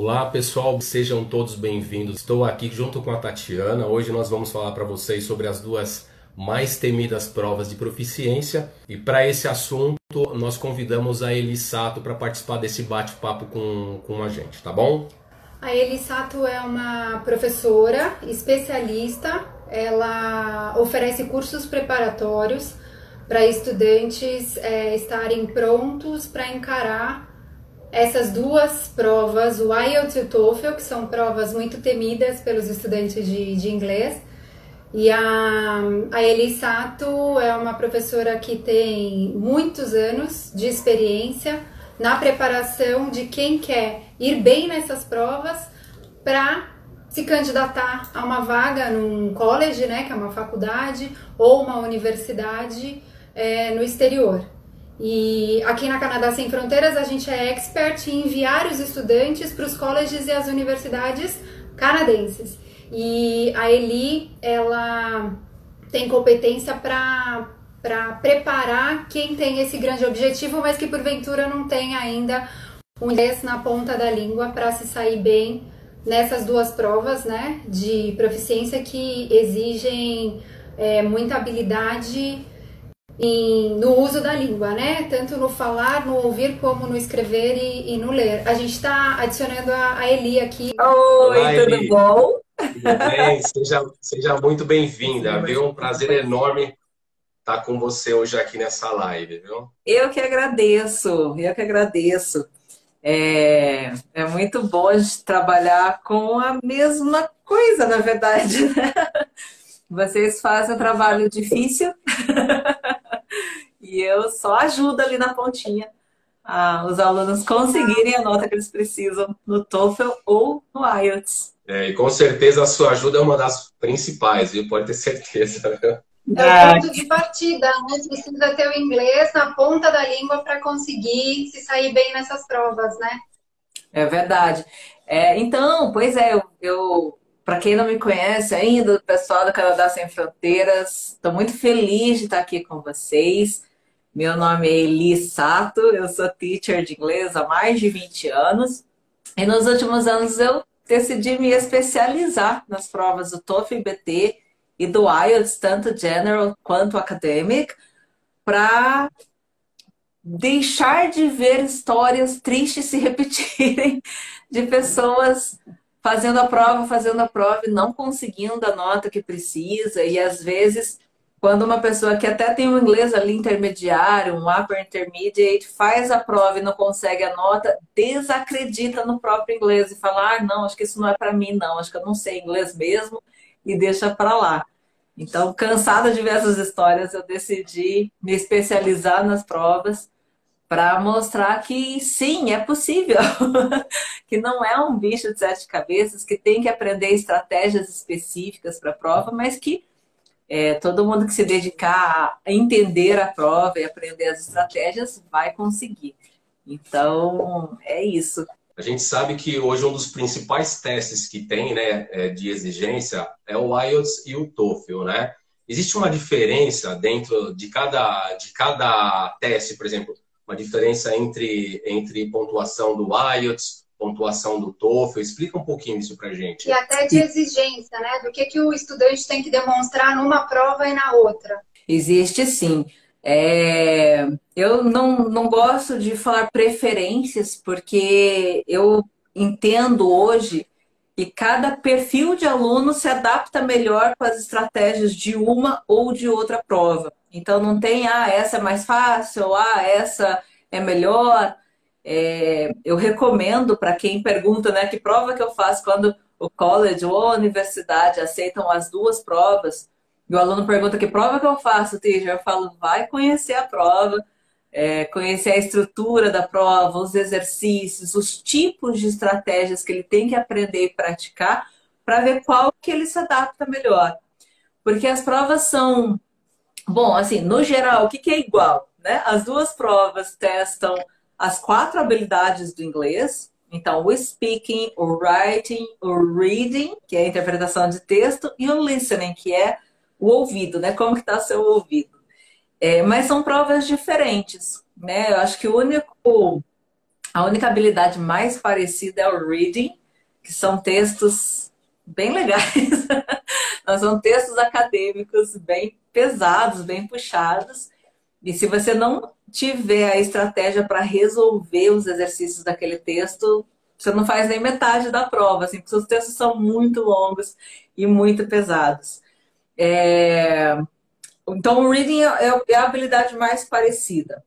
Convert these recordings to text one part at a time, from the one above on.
Olá pessoal, sejam todos bem-vindos. Estou aqui junto com a Tatiana. Hoje nós vamos falar para vocês sobre as duas mais temidas provas de proficiência. E para esse assunto, nós convidamos a Eli Sato para participar desse bate-papo com, com a gente, tá bom? A Eli Sato é uma professora especialista. Ela oferece cursos preparatórios para estudantes é, estarem prontos para encarar essas duas provas, o IELTS e o TOEFL, que são provas muito temidas pelos estudantes de, de inglês, e a, a Eli Sato é uma professora que tem muitos anos de experiência na preparação de quem quer ir bem nessas provas para se candidatar a uma vaga num college, né, que é uma faculdade, ou uma universidade é, no exterior. E aqui na Canadá Sem Fronteiras a gente é expert em enviar os estudantes para os colleges e as universidades canadenses. E a Eli, ela tem competência para para preparar quem tem esse grande objetivo, mas que porventura não tem ainda um inglês na ponta da língua para se sair bem nessas duas provas, né, de proficiência que exigem é, muita habilidade em, no uso da língua, né? Tanto no falar, no ouvir, como no escrever e, e no ler. A gente está adicionando a, a, Eli aqui. Oi, Olá, tudo Eli. bom? Tudo bem? Seja, seja muito bem-vinda, viu? Um prazer enorme estar com você hoje aqui nessa live, viu? Eu que agradeço, eu que agradeço. É, é muito bom a gente trabalhar com a mesma coisa, na verdade, né? Vocês fazem um trabalho difícil e eu só ajudo ali na pontinha a, os alunos conseguirem a nota que eles precisam no TOEFL ou no IELTS. É, e com certeza a sua ajuda é uma das principais, viu? Pode ter certeza. É o ponto de partida, né? Precisa ter o inglês na ponta da língua para conseguir se sair bem nessas provas, né? É verdade. É, então, pois é, eu, eu para quem não me conhece ainda, o pessoal do Canadá Sem Fronteiras, estou muito feliz de estar aqui com vocês. Meu nome é Eli Sato, eu sou teacher de inglês há mais de 20 anos. E nos últimos anos eu decidi me especializar nas provas do TOEFL BT e do IELTS, tanto general quanto academic, para deixar de ver histórias tristes se repetirem de pessoas fazendo a prova, fazendo a prova e não conseguindo a nota que precisa. E às vezes, quando uma pessoa que até tem um inglês ali intermediário, um upper intermediate, faz a prova e não consegue a nota, desacredita no próprio inglês e fala: ah, não, acho que isso não é para mim, não, acho que eu não sei inglês mesmo, e deixa para lá. Então, cansada de ver essas histórias, eu decidi me especializar nas provas para mostrar que sim, é possível, que não é um bicho de sete cabeças, que tem que aprender estratégias específicas para a prova, mas que é, todo mundo que se dedicar a entender a prova e aprender as estratégias vai conseguir. Então, é isso. A gente sabe que hoje um dos principais testes que tem, né, é, de exigência é o IELTS e o TOEFL, né? Existe uma diferença dentro de cada, de cada teste, por exemplo, uma diferença entre, entre pontuação do IELTS, pontuação do TOEFL. Explica um pouquinho isso para gente. E até de exigência, né? Do que, que o estudante tem que demonstrar numa prova e na outra. Existe sim. É... Eu não, não gosto de falar preferências, porque eu entendo hoje que cada perfil de aluno se adapta melhor com as estratégias de uma ou de outra prova. Então não tem, ah, essa é mais fácil, ah, essa é melhor. É, eu recomendo para quem pergunta, né, que prova que eu faço quando o college ou a universidade aceitam as duas provas. E o aluno pergunta que prova que eu faço, teacher? Eu falo, vai conhecer a prova, é, conhecer a estrutura da prova, os exercícios, os tipos de estratégias que ele tem que aprender e praticar para ver qual que ele se adapta melhor. Porque as provas são Bom, assim, no geral, o que, que é igual? Né? As duas provas testam as quatro habilidades do inglês. Então, o speaking, o writing, o reading, que é a interpretação de texto, e o listening, que é o ouvido, né? Como que está seu ouvido. É, mas são provas diferentes, né? Eu acho que o único, A única habilidade mais parecida é o reading, que são textos bem legais. são textos acadêmicos bem pesados, bem puxados. E se você não tiver a estratégia para resolver os exercícios daquele texto, você não faz nem metade da prova, assim, porque os textos são muito longos e muito pesados. É... Então, o reading é, é a habilidade mais parecida.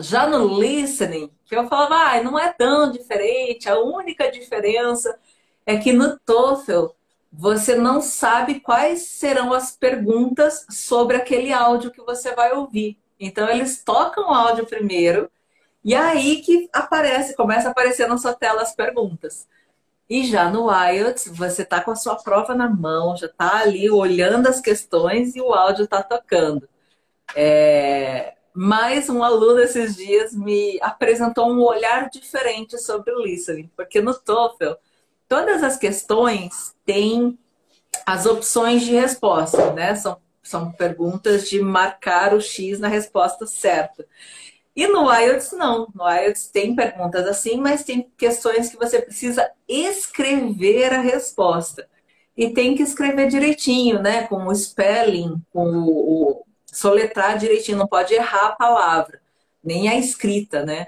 Já no listening, que eu falava, ah, não é tão diferente, a única diferença é que no TOEFL você não sabe quais serão as perguntas sobre aquele áudio que você vai ouvir. Então eles tocam o áudio primeiro e aí que aparece, começa a aparecer na sua tela as perguntas. E já no IELTS, você está com a sua prova na mão, já está ali olhando as questões e o áudio está tocando. É... Mas um aluno esses dias me apresentou um olhar diferente sobre o listening, porque no TOEFL, todas as questões têm as opções de resposta, né? São, são perguntas de marcar o X na resposta certa. E no IELTS não. No IELTS tem perguntas assim, mas tem questões que você precisa escrever a resposta. E tem que escrever direitinho, né? Com o spelling, com o, o soletrar direitinho, não pode errar a palavra, nem a escrita, né?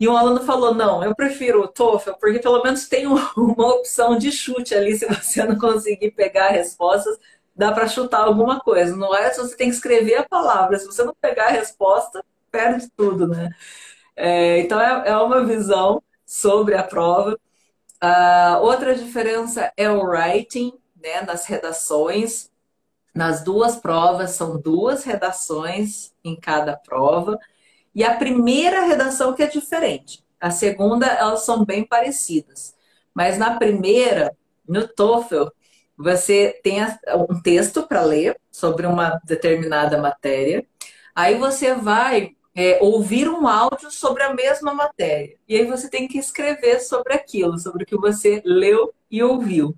E um aluno falou: não, eu prefiro o TOEFL, porque pelo menos tem uma opção de chute ali, se você não conseguir pegar respostas, dá para chutar alguma coisa. No IELTS você tem que escrever a palavra, se você não pegar a resposta, perde tudo, né? É, então é, é, uma visão sobre a prova. Uh, outra diferença é o writing, né, nas redações. Nas duas provas, são duas redações em cada prova. E a primeira redação que é diferente. A segunda, elas são bem parecidas. Mas na primeira, no TOEFL, você tem um texto para ler sobre uma determinada matéria. Aí você vai é, ouvir um áudio sobre a mesma matéria. E aí você tem que escrever sobre aquilo, sobre o que você leu e ouviu.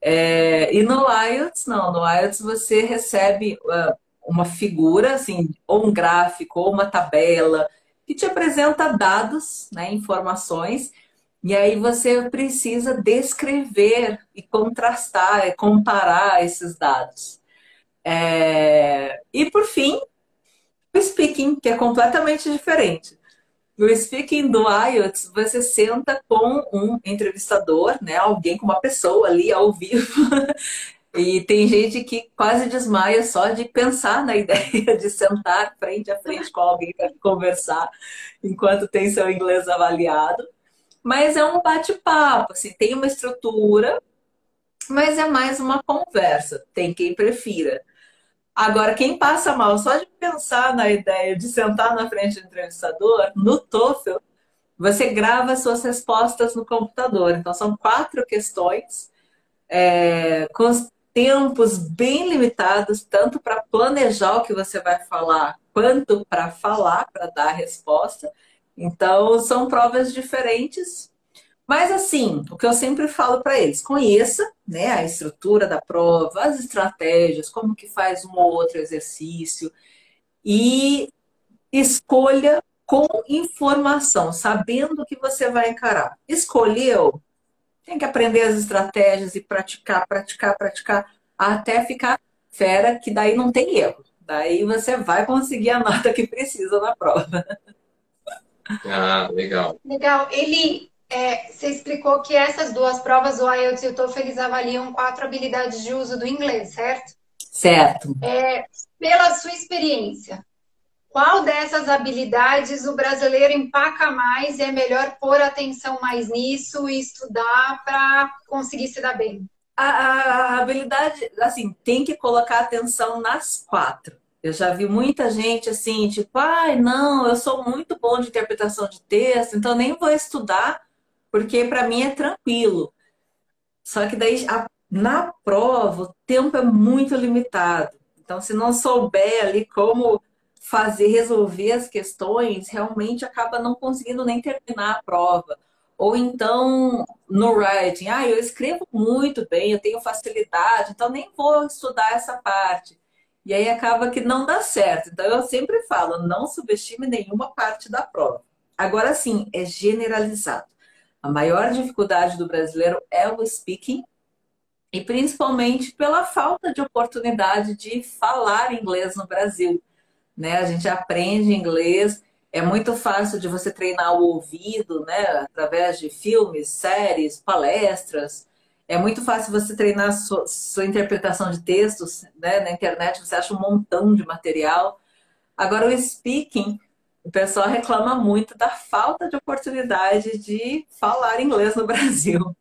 É, e no IELTS, não. No IELTS você recebe uh, uma figura, assim, ou um gráfico, ou uma tabela, que te apresenta dados, né, informações, e aí você precisa descrever e contrastar, comparar esses dados. É... E por fim, o speaking, que é completamente diferente. No speaking do IELTS, você senta com um entrevistador, né? Alguém com uma pessoa ali ao vivo. E tem gente que quase desmaia só de pensar na ideia de sentar frente a frente com alguém para conversar enquanto tem seu inglês avaliado. Mas é um bate-papo, assim, tem uma estrutura, mas é mais uma conversa. Tem quem prefira. Agora, quem passa mal só de pensar na ideia de sentar na frente do entrevistador, no TOEFL, você grava suas respostas no computador. Então, são quatro questões é, com tempos bem limitados, tanto para planejar o que você vai falar, quanto para falar, para dar a resposta. Então, são provas diferentes mas assim, o que eu sempre falo para eles, conheça né, a estrutura da prova, as estratégias, como que faz um ou outro exercício e escolha com informação, sabendo o que você vai encarar. Escolheu, tem que aprender as estratégias e praticar, praticar, praticar, até ficar fera, que daí não tem erro. Daí você vai conseguir a nota que precisa na prova. Ah, legal. Legal. Ele é, você explicou que essas duas provas, o IELTS e o TOEFL, eles avaliam quatro habilidades de uso do inglês, certo? Certo. É, pela sua experiência, qual dessas habilidades o brasileiro empaca mais e é melhor pôr atenção mais nisso e estudar para conseguir se dar bem? A, a, habilidade, assim, tem que colocar atenção nas quatro. Eu já vi muita gente assim, tipo, ai, não, eu sou muito bom de interpretação de texto, então nem vou estudar porque para mim é tranquilo. Só que daí a, na prova o tempo é muito limitado. Então, se não souber ali como fazer, resolver as questões, realmente acaba não conseguindo nem terminar a prova. Ou então, no writing, ah, eu escrevo muito bem, eu tenho facilidade, então nem vou estudar essa parte. E aí acaba que não dá certo. Então, eu sempre falo, não subestime nenhuma parte da prova. Agora sim, é generalizado. A maior dificuldade do brasileiro é o speaking, e principalmente pela falta de oportunidade de falar inglês no Brasil. Né? A gente aprende inglês, é muito fácil de você treinar o ouvido, né? através de filmes, séries, palestras. É muito fácil você treinar sua, sua interpretação de textos né? na internet, você acha um montão de material. Agora, o speaking, o pessoal reclama muito da falta de oportunidade de falar inglês no Brasil.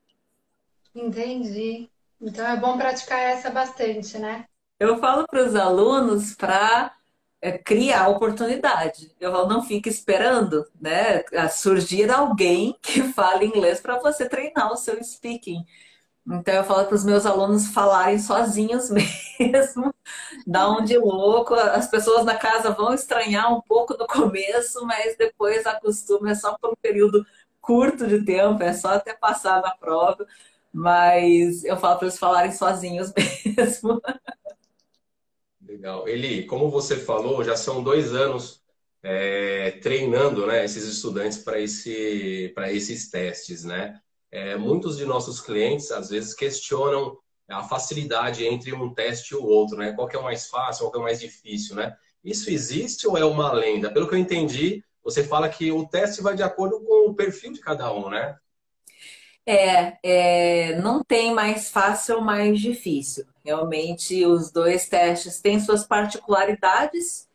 Entendi. Então é bom praticar essa bastante, né? Eu falo para os alunos para é, criar oportunidade. Eu não fique esperando, né, surgir alguém que fale inglês para você treinar o seu speaking. Então eu falo para os meus alunos falarem sozinhos mesmo, dá um de louco. As pessoas na casa vão estranhar um pouco no começo, mas depois acostuma, é só por um período curto de tempo, é só até passar na prova. Mas eu falo para eles falarem sozinhos mesmo. Legal. Eli, como você falou, já são dois anos é, treinando né, esses estudantes para esse, esses testes, né? É, muitos de nossos clientes, às vezes, questionam a facilidade entre um teste e o outro, né? Qual que é o mais fácil, qual que é o mais difícil, né? Isso existe ou é uma lenda? Pelo que eu entendi, você fala que o teste vai de acordo com o perfil de cada um, né? É, é, não tem mais fácil ou mais difícil. Realmente, os dois testes têm suas particularidades.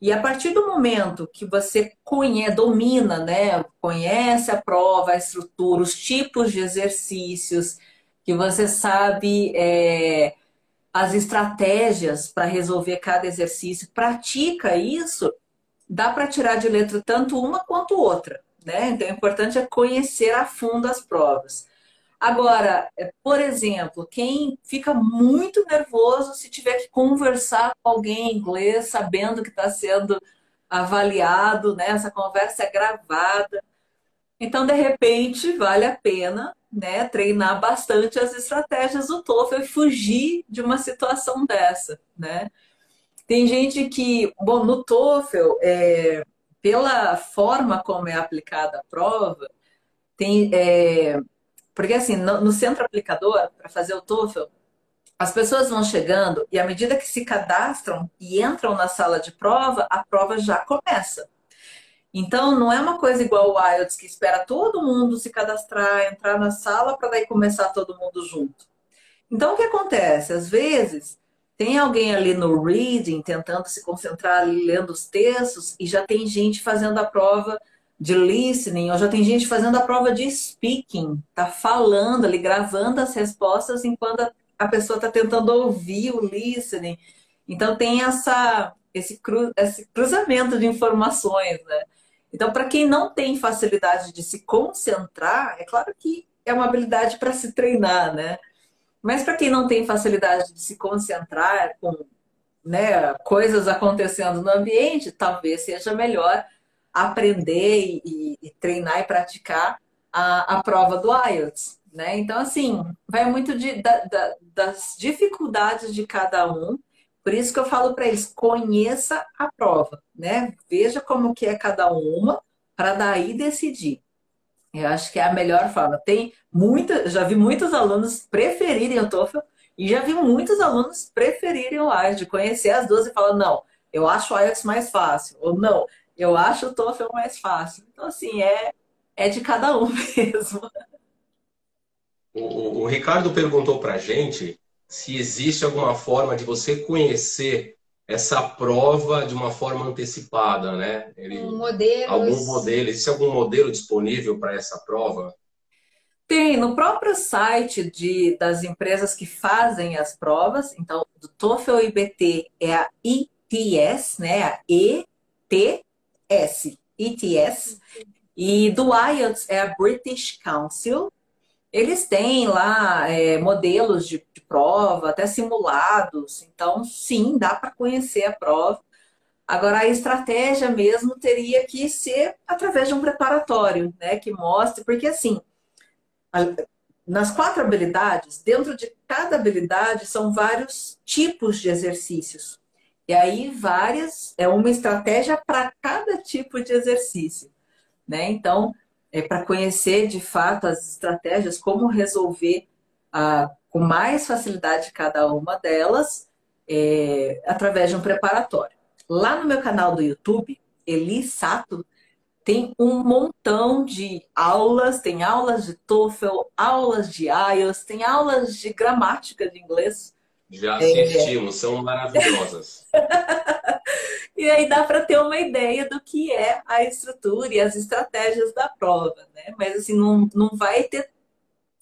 E a partir do momento que você conhece, domina, né, conhece a prova, a estrutura, os tipos de exercícios, que você sabe é, as estratégias para resolver cada exercício, pratica isso, dá para tirar de letra tanto uma quanto outra. Né? Então, o importante é conhecer a fundo as provas. Agora, é, por exemplo, quem fica muito nervoso se tiver que conversar com alguém em inglês, sabendo que está sendo avaliado, né? essa conversa é gravada. Então, de repente, vale a pena né, treinar bastante as estratégias do TOEFL e fugir de uma situação dessa. Né? Tem gente que, bom, no TOEFL, é, pela forma como é aplicada a prova, tem, é, porque assim, no, no centro aplicador, para fazer o TOEFL, as pessoas vão chegando e à medida que se cadastram e entram na sala de prova, a prova já começa. Então, não é uma coisa igual o IELTS, que espera todo mundo se cadastrar, entrar na sala para daí começar todo mundo junto. Então, o que acontece? Às vezes, tem alguém ali no reading tentando se concentrar lendo os textos e já tem gente fazendo a prova de listening, ou já tem gente fazendo a prova de speaking, tá falando ali, gravando as respostas enquanto a pessoa está tentando ouvir o listening. Então tem essa esse, cru, esse cruzamento de informações, né? Então, para quem não tem facilidade de se concentrar, é claro que é uma habilidade para se treinar, né? Mas para quem não tem facilidade de se concentrar com né, coisas acontecendo no ambiente, talvez seja melhor aprender e, e treinar e praticar a, a prova do IELTS. Né? Então, assim, vai muito de, da, da, das dificuldades de cada um. Por isso que eu falo para eles, conheça a prova, né? Veja como que é cada uma, para daí decidir. Eu acho que é a melhor forma. Tem muita, já vi muitos alunos preferirem o TOEFL e já vi muitos alunos preferirem o IELTS, de conhecer as duas e falar, não, eu acho o IELTS mais fácil, ou não, eu acho o TOEFL mais fácil. Então, assim, é, é de cada um mesmo. O, o Ricardo perguntou para gente se existe alguma forma de você conhecer essa prova de uma forma antecipada, né? Ele, um modelo. Algum modelo, existe algum modelo disponível para essa prova? Tem, no próprio site de, das empresas que fazem as provas, então, do TOEFL IBT é a ITS, né? A ETS, ETS, e do IELTS é a British Council, eles têm lá é, modelos de, de, prova, até simulados, então sim, dá para conhecer a prova. Agora, a estratégia mesmo teria que ser através de um preparatório, né? Que mostre, porque assim, nas quatro habilidades, dentro de cada habilidade são vários tipos de exercícios. E aí, várias, é uma estratégia para cada tipo de exercício. né? Então, é para conhecer de fato as estratégias, como resolver ah, com mais facilidade cada uma delas, é, através de um preparatório. Lá no meu canal do YouTube, Eli Sato, tem um montão de aulas, tem aulas de TOEFL, aulas de IELTS, tem aulas de gramática de inglês. Já assistimos, é... são maravilhosas. e aí dá para ter uma ideia do que é a estrutura e as estratégias da prova, né? Mas assim, não, não vai ter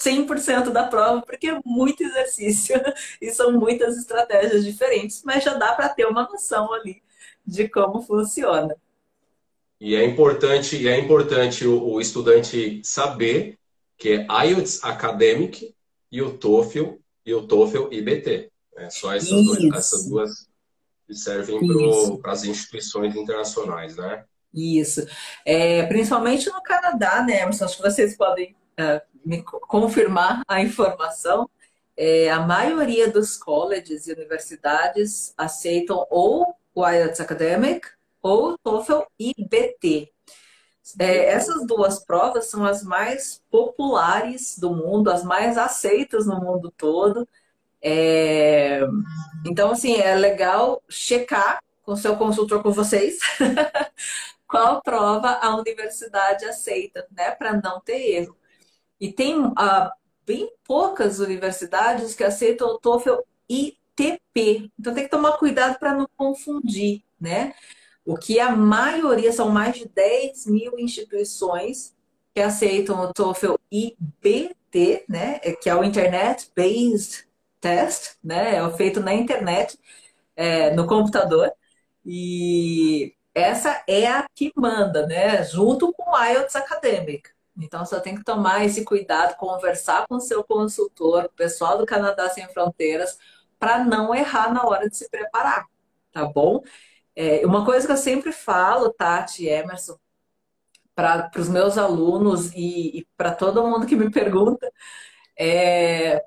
100% da prova, porque é muito exercício e são muitas estratégias diferentes, mas já dá para ter uma noção ali de como funciona. E é importante, é importante o, o estudante saber que é IELTS Academic e o TOEFL e o TOEFL IBT. É só essas, duas, essas duas que servem para as instituições internacionais, né? Isso. É, principalmente no Canadá, né, Emerson? Acho que vocês podem uh, me confirmar a informação. É, a maioria dos colleges e universidades aceitam ou o IELTS Academic ou TOEFL IBT. É, essas duas provas são as mais populares do mundo, as mais aceitas no mundo todo. É, então, assim, é legal checar com seu consultor, com vocês, qual prova a universidade aceita, né, para não ter erro. E tem uh, bem poucas universidades que aceitam o TOEFL ITP. Então tem que tomar cuidado para não confundir, né? O que a maioria, são mais de 10 mil instituições que aceitam o TOEFL IBT, né? Que é o Internet Based Test, né? É feito na internet, é, no computador. E essa é a que manda, né? Junto com o IELTS Academic. Então, você tem que tomar esse cuidado, conversar com o seu consultor, o pessoal do Canadá Sem Fronteiras, para não errar na hora de se preparar, tá bom? É, uma coisa que eu sempre falo, Tati Emerson, para os meus alunos e, e para todo mundo que me pergunta, é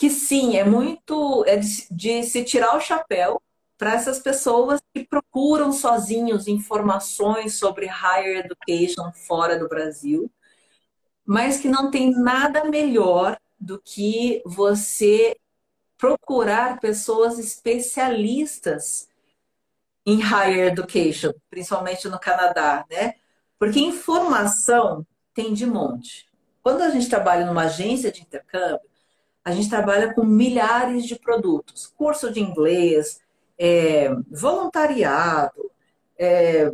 que sim, é muito é de, de se tirar o chapéu para essas pessoas que procuram sozinhos informações sobre higher education fora do Brasil, mas que não tem nada melhor do que você procurar pessoas especialistas em higher education, principalmente no Canadá, né? Porque informação tem de monte. Quando a gente trabalha numa agência de intercâmbio, a gente trabalha com milhares de produtos, curso de inglês, é, voluntariado, é,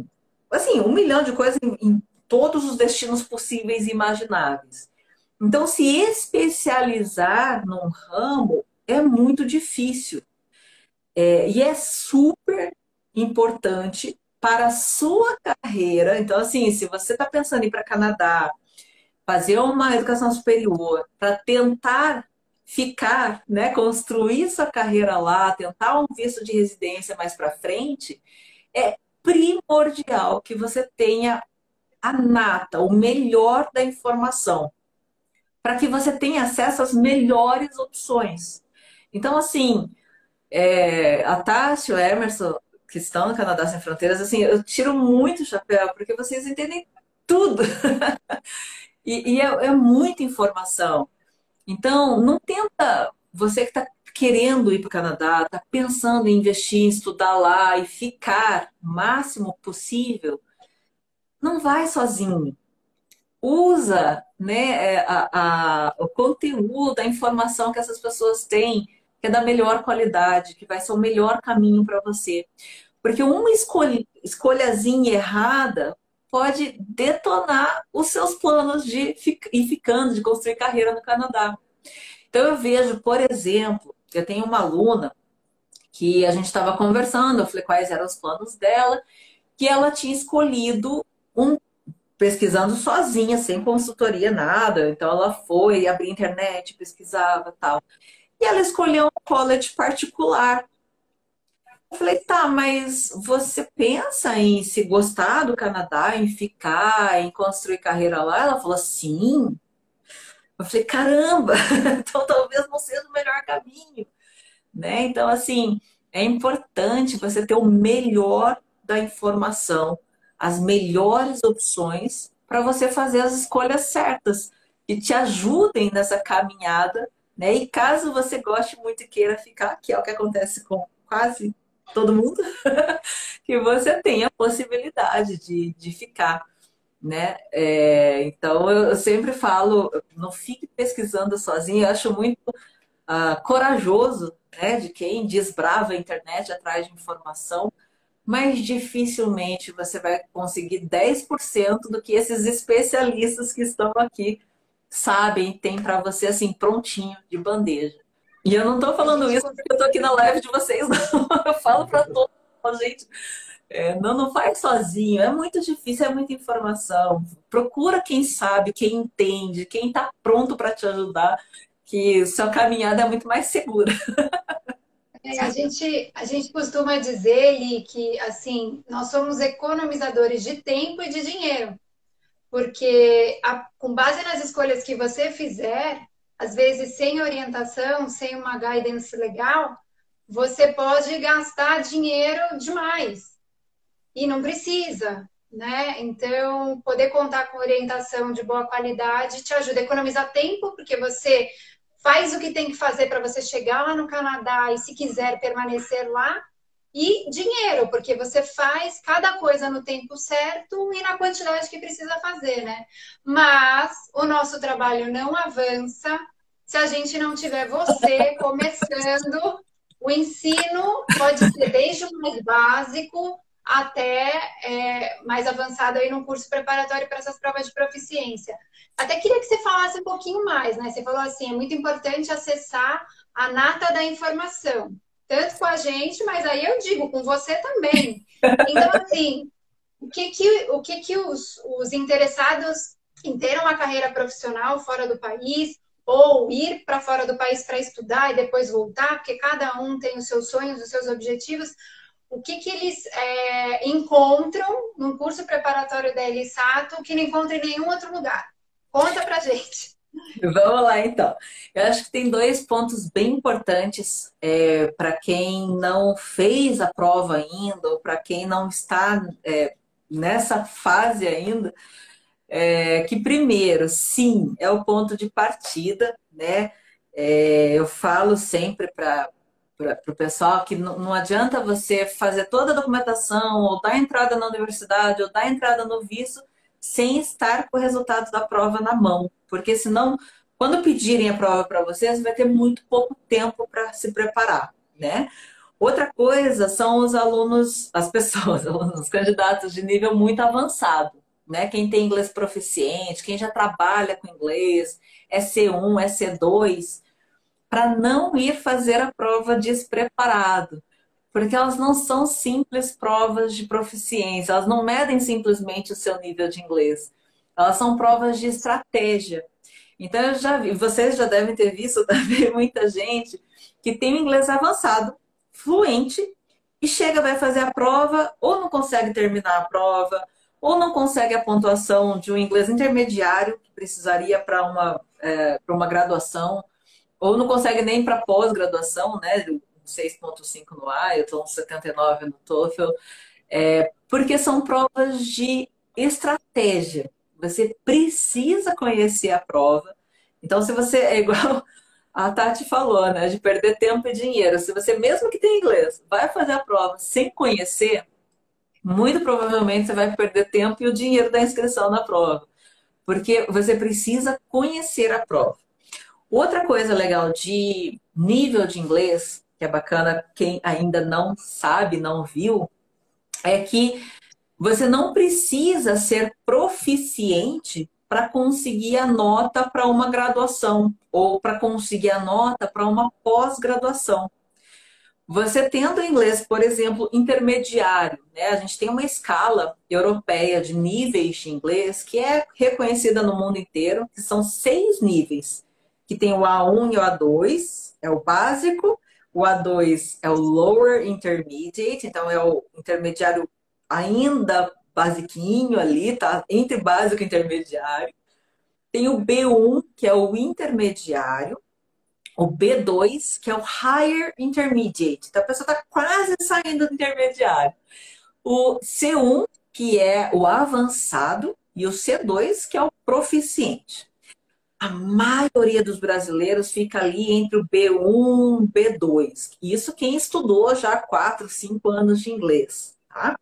assim, um milhão de coisas em, em todos os destinos possíveis e imagináveis. Então, se especializar num ramo é muito difícil. É, e é super importante para a sua carreira. Então, assim, se você está pensando em ir para Canadá, fazer uma educação superior, para tentar ficar, né, construir sua carreira lá, tentar um visto de residência mais para frente, é primordial que você tenha a nata, o melhor da informação, para que você tenha acesso às melhores opções. Então, assim, é, a Tati, o Emerson, que estão no Canadá Sem Fronteiras, assim, eu tiro muito chapéu, porque vocês entendem tudo. e, e é, é muita informação. Então, não tenta, você que está querendo ir para o Canadá, está pensando em investir, estudar lá e ficar o máximo possível, não vai sozinho. Usa né, é, a, a, o conteúdo, a informação que essas pessoas têm, que é da melhor qualidade, que vai ser o melhor caminho para você. Porque uma escolha, escolhazinha errada pode detonar os seus planos de ir ficando, de construir carreira no Canadá. Então eu vejo, por exemplo, eu tenho uma aluna que a gente estava conversando, eu falei quais eram os planos dela, que ela tinha escolhido um pesquisando sozinha, sem consultoria, nada. Então ela foi, abria internet, pesquisava tal. E ela escolheu um college particular. Eu falei, tá, mas você pensa em se gostar do Canadá, em ficar, em construir carreira lá? Ela falou, sim. Eu falei, caramba, então talvez não seja o melhor caminho. Né? Então, assim, é importante você ter o melhor da informação as melhores opções para você fazer as escolhas certas que te ajudem nessa caminhada, né? E caso você goste muito e queira ficar, que é o que acontece com quase todo mundo, que você tenha a possibilidade de, de ficar, né? É, então eu sempre falo, não fique pesquisando sozinho. Eu acho muito uh, corajoso, né, de quem desbrava a internet atrás de informação mas dificilmente você vai conseguir 10% do que esses especialistas que estão aqui sabem, tem para você assim, prontinho, de bandeja. E eu não estou falando isso porque eu estou aqui na live de vocês, não. Eu falo para todos, gente. É, não, não faz sozinho, é muito difícil, é muita informação. Procura quem sabe, quem entende, quem está pronto para te ajudar, que sua caminhada é muito mais segura. É, a, gente, a gente costuma dizer, Li, que assim, nós somos economizadores de tempo e de dinheiro. Porque a, com base nas escolhas que você fizer, às vezes sem orientação, sem uma guidance legal, você pode gastar dinheiro demais. E não precisa, né? Então, poder contar com orientação de boa qualidade te ajuda a economizar tempo, porque você faz o que tem que fazer para você chegar lá no Canadá e, se quiser, permanecer lá. E dinheiro, porque você faz cada coisa no tempo certo e na quantidade que precisa fazer, né? Mas o nosso trabalho não avança se a gente não tiver você começando o ensino, pode ser desde o mais básico até é, mais avançado aí num curso preparatório para essas provas de proficiência. Até queria que você falasse um pouquinho mais, né? Você falou assim, é muito importante acessar a nata da informação, tanto com a gente, mas aí eu digo, com você também. Então, assim, o que que, o que, que os, os interessados em ter uma carreira profissional fora do país, ou ir para fora do país para estudar e depois voltar, porque cada um tem os seus sonhos, os seus objetivos, o que, que eles é, encontram num curso preparatório da Elisato que não encontram em nenhum outro lugar? Conta pra gente. Vamos lá, então. Eu acho que tem dois pontos bem importantes é, para quem não fez a prova ainda, ou para quem não está é, nessa fase ainda. É, que primeiro, sim, é o ponto de partida, né? É, eu falo sempre para para o pessoal que não, não, adianta você fazer toda a documentação, ou dar entrada na universidade, ou dar entrada no visto, sem estar com o resultado da prova na mão. Porque senão, quando pedirem a prova para vocês, vai ter muito pouco tempo para se preparar, né? Outra coisa são os alunos, as pessoas, os candidatos de nível muito avançado, né? Quem tem inglês proficiente, quem já trabalha com inglês, é C1, é C2, para não ir fazer a prova despreparado. Porque elas não são simples provas de proficiência, elas não medem simplesmente o seu nível de inglês. Elas são provas de estratégia. Então, eu já vi, vocês já devem ter visto também muita gente que tem o inglês avançado, fluente, e chega, vai fazer a prova, ou não consegue terminar a prova, ou não consegue a pontuação de um inglês intermediário, que precisaria para uma, é, uma graduação, ou não consegue nem para pós-graduação, né? 6.5 no IELTS, 79 no TOEFL, é, porque são provas de estratégia. Você precisa conhecer a prova. Então, se você é igual a Tati falou, né, de perder tempo e dinheiro. Se você mesmo que tem inglês, vai fazer a prova sem conhecer, muito provavelmente você vai perder tempo e o dinheiro da inscrição na prova, porque você precisa conhecer a prova. Outra coisa legal de nível de inglês, que é bacana quem ainda não sabe, não viu, é que você não precisa ser proficiente para conseguir a nota para uma graduação ou para conseguir a nota para uma pós-graduação. Você tendo inglês, por exemplo, intermediário, né? A gente tem uma escala europeia de níveis de inglês que é reconhecida no mundo inteiro, que são seis níveis que tem o A1 e o A2, é o básico, o A2 é o lower intermediate, então é o intermediário ainda basiquinho ali, tá? Entre básico e intermediário. Tem o B1, que é o intermediário. O B2, que é o higher intermediate. Então a pessoa está quase saindo do intermediário. O C1, que é o avançado. e o C2, que é o proficiente. A maioria dos brasileiros fica ali entre o B1 e B2. Isso quem estudou já 4, 5 anos de inglês. Tá?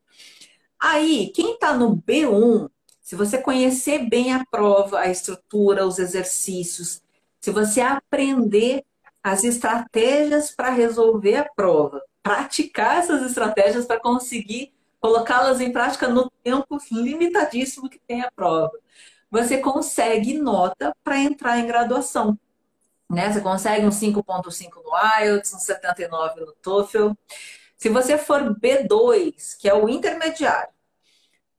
Aí, quem está no B1, se você conhecer bem a prova, a estrutura, os exercícios, se você aprender as estratégias para resolver a prova, praticar essas estratégias para conseguir colocá-las em prática no tempo limitadíssimo que tem a prova. Você consegue nota para entrar em graduação. Né? Você consegue um 5.5 no IELTS, um 79 no TOEFL. Se você for B2, que é o intermediário,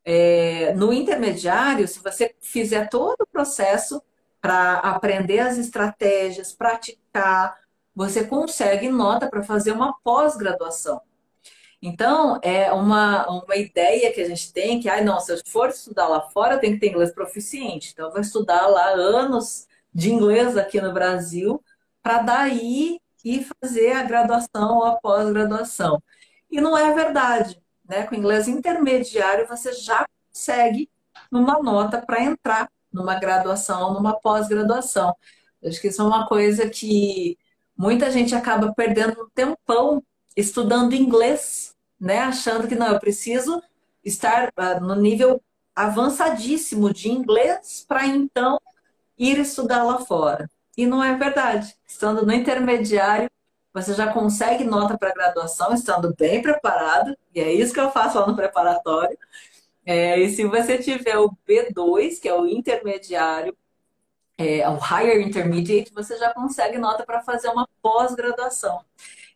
é, no intermediário, se você fizer todo o processo para aprender as estratégias, praticar, você consegue nota para fazer uma pós-graduação. Então, é uma, uma ideia que a gente tem que, ah, não, se eu for estudar lá fora, tenho que ter inglês proficiente. Então, eu vou estudar lá anos de inglês aqui no Brasil, para daí ir fazer a graduação ou a pós-graduação. E não é verdade. Né? Com inglês intermediário, você já consegue uma nota para entrar numa graduação ou numa pós-graduação. Acho que isso é uma coisa que muita gente acaba perdendo um tempão estudando inglês né? Achando que não, eu preciso estar uh, no nível avançadíssimo de inglês para então ir estudar lá fora. E não é verdade. Estando no intermediário, você já consegue nota para graduação, estando bem preparado, e é isso que eu faço lá no preparatório. É, e se você tiver o B2, que é o intermediário, é, o Higher Intermediate, você já consegue nota para fazer uma pós-graduação.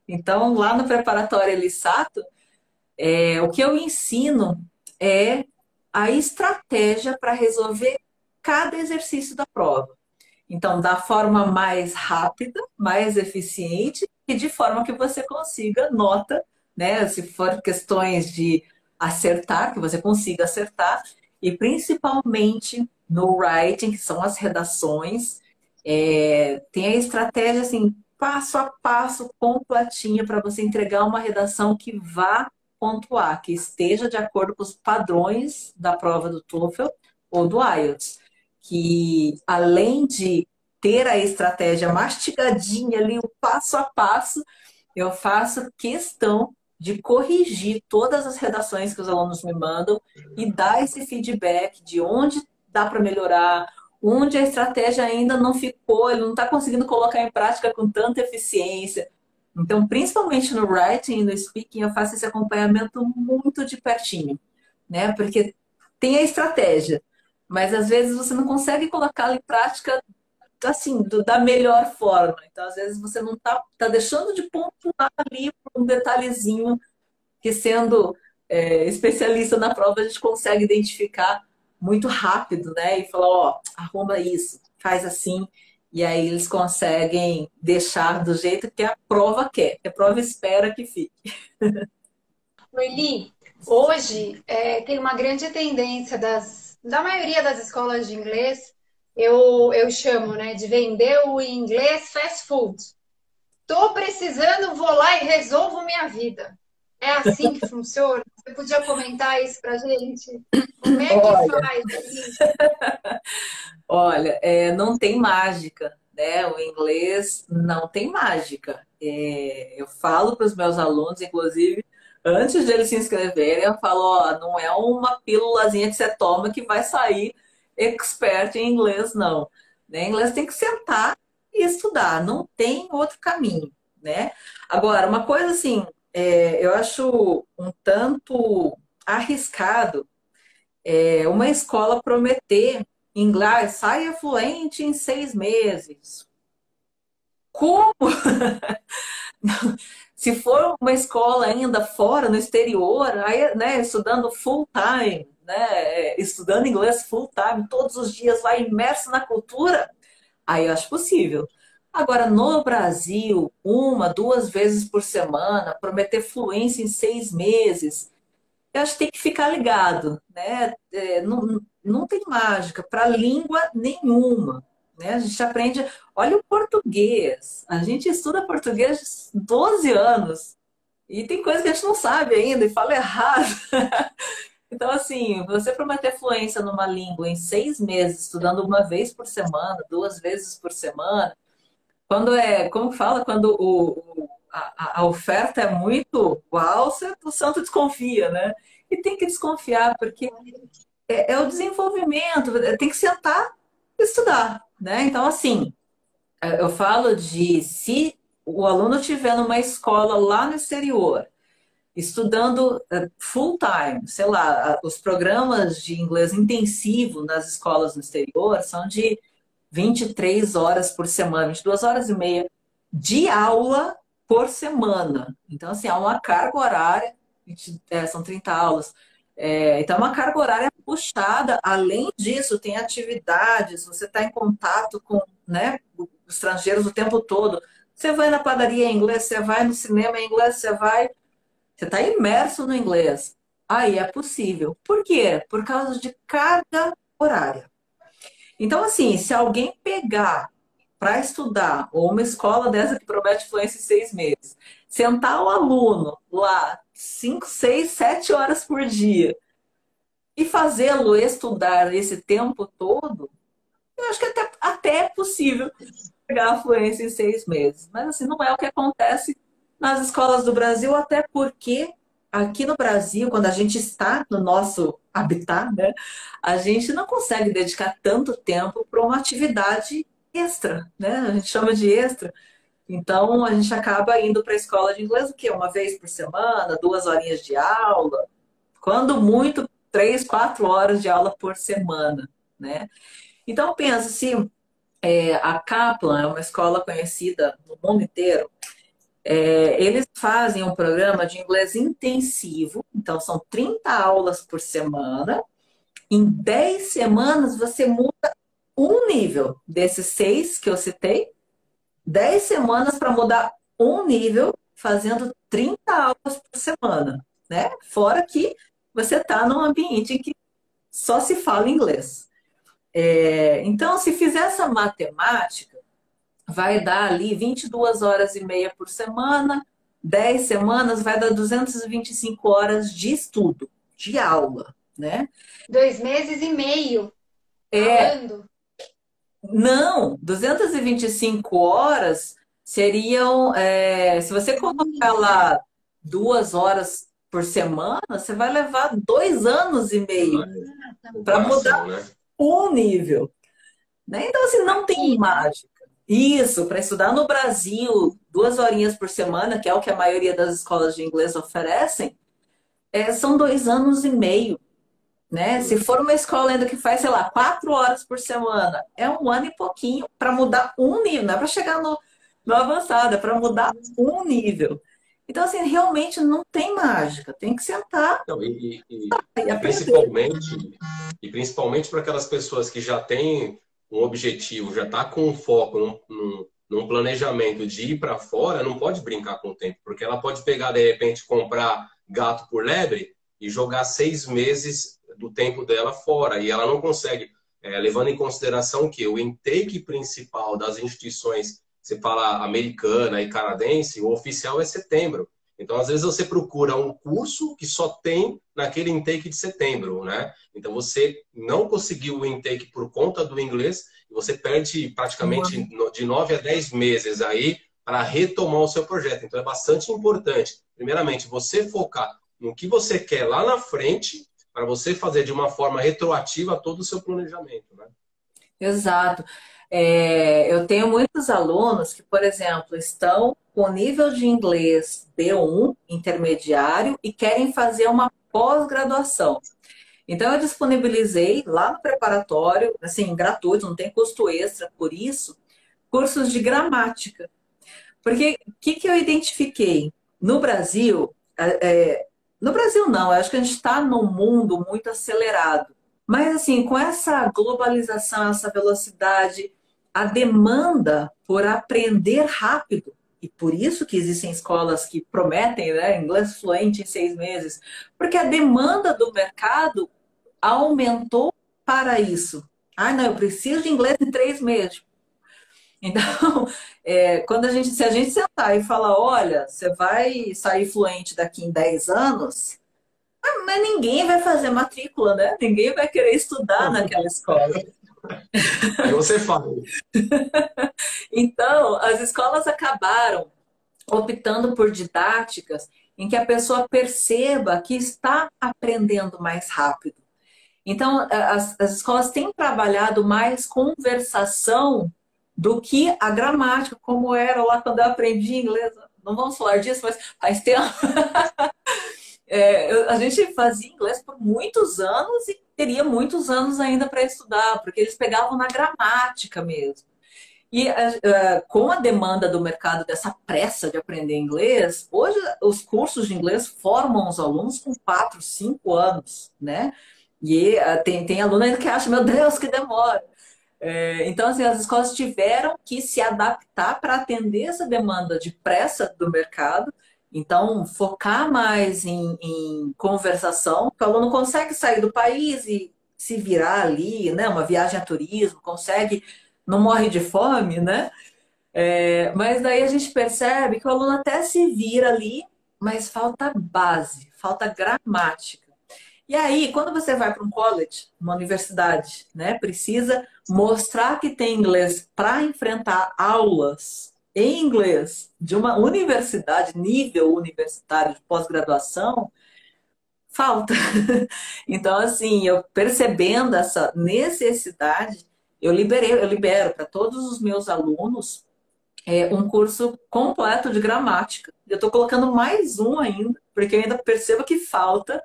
Então, lá no preparatório Elisato, é, o que eu ensino é a estratégia para resolver cada exercício da prova. Então, da forma mais rápida, mais eficiente e de forma que você consiga nota, né? Se for questões de acertar, que você consiga acertar, e principalmente no writing, que são as redações, é, tem a estratégia assim, passo a passo, completinha, para você entregar uma redação que vá pontuar que esteja de acordo com os padrões da prova do TOEFL ou do IELTS, que além de ter a estratégia mastigadinha ali, o passo a passo, eu faço questão de corrigir todas as redações que os alunos me mandam e dar esse feedback de onde dá para melhorar, onde a estratégia ainda não ficou, ele não está conseguindo colocar em prática com tanta eficiência, então, principalmente no writing e no speaking, eu faço esse acompanhamento muito de pertinho, né? Porque tem a estratégia, mas às vezes você não consegue colocá-la em prática assim, do, da melhor forma. Então, às vezes você não está tá deixando de pontuar ali um detalhezinho que sendo é, especialista na prova a gente consegue identificar muito rápido, né? E falar, ó, arruma isso, faz assim. E aí eles conseguem deixar do jeito que a prova quer, que a prova espera que fique. Eli, hoje é, tem uma grande tendência das, da maioria das escolas de inglês, eu, eu chamo né, de vender o inglês fast food. Tô precisando, vou lá e resolvo minha vida. É assim que funciona? Você podia comentar isso pra gente? Como é que Olha. faz? Olha, é, não tem mágica, né? O inglês não tem mágica. É, eu falo para os meus alunos, inclusive, antes de eles se inscreverem, eu falo, ó, não é uma pílulazinha que você toma que vai sair expert em inglês, não. Né? Inglês tem que sentar e estudar, não tem outro caminho, né? Agora, uma coisa assim, é, eu acho um tanto arriscado é, uma escola prometer inglês, saia fluente em seis meses. Como? Se for uma escola ainda fora, no exterior, aí, né, estudando full time, né, estudando inglês full time, todos os dias lá imerso na cultura, aí eu acho possível. Agora, no Brasil, uma, duas vezes por semana, prometer fluência em seis meses, eu acho que tem que ficar ligado, né? É, não, não tem mágica para língua nenhuma. Né? A gente aprende, olha o português. A gente estuda português 12 anos. E tem coisa que a gente não sabe ainda e fala errado. Então, assim, você prometer fluência numa língua em seis meses, estudando uma vez por semana, duas vezes por semana, quando é, como fala, quando o, a, a oferta é muito uau, o santo desconfia, né? E tem que desconfiar, porque é, é o desenvolvimento, tem que sentar e estudar, né? Então, assim, eu falo de se o aluno estiver numa escola lá no exterior, estudando eh, full time, sei lá, os programas de inglês intensivo nas escolas no exterior são de 23 horas por semana, 22 horas e meia de aula por semana. Então, assim, há uma carga horária, é, são 30 aulas. É, então, é uma carga horária puxada. Além disso, tem atividades, você está em contato com né, estrangeiros o tempo todo. Você vai na padaria em inglês, você vai no cinema em inglês, você vai. Você está imerso no inglês. Aí é possível. Por quê? Por causa de carga horária. Então, assim, se alguém pegar para estudar, ou uma escola dessa que promete fluência em seis meses, sentar o aluno lá cinco, seis, sete horas por dia e fazê-lo estudar esse tempo todo, eu acho que até, até é possível pegar a fluência em seis meses. Mas assim, não é o que acontece nas escolas do Brasil, até porque aqui no Brasil, quando a gente está no nosso habitat, né, a gente não consegue dedicar tanto tempo para uma atividade extra, né? A gente chama de extra. Então a gente acaba indo para a escola de inglês o quê? Uma vez por semana, duas horinhas de aula, quando muito, três, quatro horas de aula por semana, né? Então pensa se é, a Kaplan é uma escola conhecida no mundo inteiro. É, eles fazem um programa de inglês intensivo, então são 30 aulas por semana. Em 10 semanas você muda um nível desses seis que eu citei, 10 semanas para mudar um nível, fazendo 30 aulas por semana, né? Fora que você está num ambiente em que só se fala inglês. É, então, se fizer essa matemática, vai dar ali 22 horas e meia por semana, 10 semanas vai dar 225 horas de estudo, de aula, né? Dois meses e meio. É, falando. Não, 225 horas seriam. É, se você colocar lá duas horas por semana, você vai levar dois anos e meio para mudar né? um nível. Né? Então, assim, não tem mágica. Isso, para estudar no Brasil, duas horinhas por semana, que é o que a maioria das escolas de inglês oferecem, é, são dois anos e meio. Né? Se for uma escola ainda que faz, sei lá, quatro horas por semana, é um ano e pouquinho para mudar um nível, não é para chegar no, no avançado, é para mudar um nível. Então, assim, realmente não tem mágica, tem que sentar. Não, e, e, e principalmente, e principalmente para aquelas pessoas que já têm um objetivo, já está com um foco num, num, planejamento de ir para fora, não pode brincar com o tempo, porque ela pode pegar, de repente, comprar gato por lebre e jogar seis meses do tempo dela fora. E ela não consegue, é, levando em consideração que o intake principal das instituições você fala americana e canadense, o oficial é setembro. Então, às vezes, você procura um curso que só tem naquele intake de setembro, né? Então, você não conseguiu o intake por conta do inglês e você perde praticamente de 9 a 10 meses aí para retomar o seu projeto. Então, é bastante importante, primeiramente, você focar no que você quer lá na frente para você fazer de uma forma retroativa todo o seu planejamento, né? Exato. É, eu tenho muitos alunos que, por exemplo, estão com nível de inglês B1, intermediário, e querem fazer uma pós-graduação. Então, eu disponibilizei lá no preparatório, assim, gratuito, não tem custo extra por isso, cursos de gramática. Porque o que, que eu identifiquei? No Brasil, é, no Brasil não, eu acho que a gente está num mundo muito acelerado. Mas assim, com essa globalização, essa velocidade, a demanda por aprender rápido, e por isso que existem escolas que prometem né, inglês fluente em seis meses, porque a demanda do mercado aumentou para isso. Ah, não, eu preciso de inglês em três meses. Então, é, quando a gente, se a gente sentar e falar, olha, você vai sair fluente daqui em 10 anos, Ah, mas ninguém vai fazer matrícula, né? Ninguém vai querer estudar naquela escola. Aí você fala. então, as escolas acabaram optando por didáticas em que a pessoa perceba que está aprendendo mais rápido. Então, as, as escolas têm trabalhado mais conversação do que a gramática, como era lá quando eu aprendi inglês. Não vamos falar disso, mas faz tempo. é, a gente fazia inglês por muitos anos e teria muitos anos ainda para estudar, porque eles pegavam na gramática mesmo. E uh, com a demanda do mercado dessa pressa de aprender inglês, hoje os cursos de inglês formam os alunos com 4, 5 anos, né? E uh, tem, tem aluno ainda que acha, meu Deus, que demora. É, então, assim, as escolas tiveram que se adaptar para atender essa demanda de pressa do mercado. Então, focar mais em, em conversação, o aluno consegue sair do país e se virar ali, né? Uma viagem a turismo, consegue não morre de fome, né? É, mas daí a gente percebe que o aluno até se vira ali, mas falta base, falta gramática. E aí, quando você vai para um college, uma universidade, né, precisa mostrar que tem inglês para enfrentar aulas em inglês de uma universidade, nível universitário de pós-graduação, falta. Então, assim, eu percebendo essa necessidade, eu liberei, eu libero para todos os meus alunos é, um curso completo de gramática. Eu estou colocando mais um ainda, porque eu ainda percebo que falta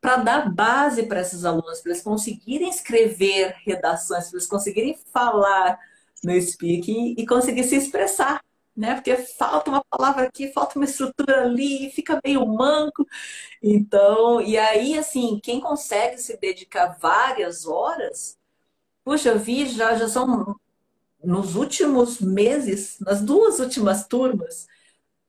para dar base para esses alunos, para eles conseguirem escrever redações, para eles conseguirem falar no speaking e conseguir se expressar, né? Porque falta uma palavra aqui, falta uma estrutura ali, fica meio manco. Então, e aí, assim, quem consegue se dedicar várias horas Puxa, eu vi já, já são nos últimos meses, nas duas últimas turmas,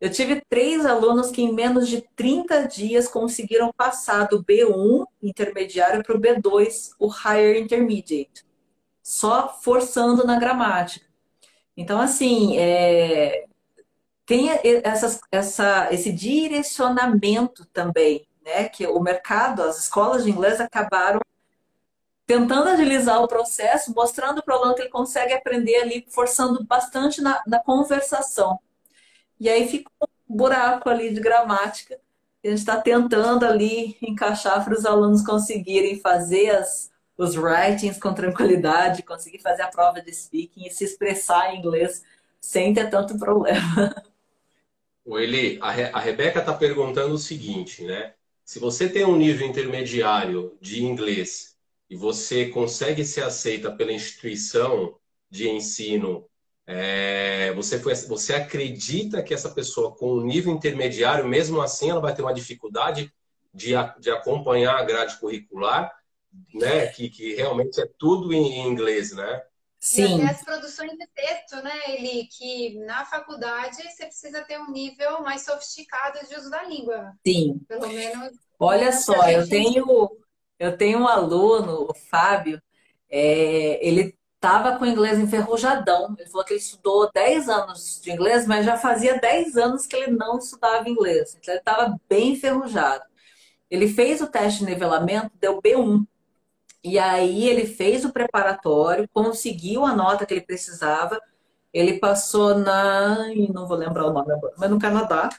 eu tive três alunos que em menos de 30 dias conseguiram passar do B1 intermediário para o B2, o Higher Intermediate, só forçando na gramática. Então, assim, é, tem essas, essa, esse direcionamento também, né? Que o mercado, as escolas de inglês acabaram tentando agilizar o processo, mostrando para o aluno que ele consegue aprender ali, forçando bastante na, na conversação. E aí fica um buraco ali de gramática que a gente está tentando ali encaixar para os alunos conseguirem fazer as, os writings com tranquilidade, conseguir fazer a prova de speaking e se expressar em inglês sem ter tanto problema. O Eli, a, Re a Rebeca está perguntando o seguinte, né? Se você tem um nível intermediário de inglês e você consegue ser aceita pela instituição de ensino, é, você, foi, você acredita que essa pessoa com um nível intermediário, mesmo assim, ela vai ter uma dificuldade de, de acompanhar a grade curricular, né? Que, que realmente é tudo em, inglês, né? Sim. E até as produções de texto, né, Eli? Que na faculdade você precisa ter um nível mais sofisticado de uso da língua. Sim. Pelo menos. Olha só, eu tenho eu tenho um aluno, o Fábio, é, ele estava com inglês enferrujadão. Ele falou que ele estudou 10 anos de inglês, mas já fazia 10 anos que ele não estudava inglês. Então ele estava bem enferrujado. Ele fez o teste de nivelamento, deu B1. E aí ele fez o preparatório, conseguiu a nota que ele precisava. Ele passou na. não vou lembrar o nome agora, mas no Canadá.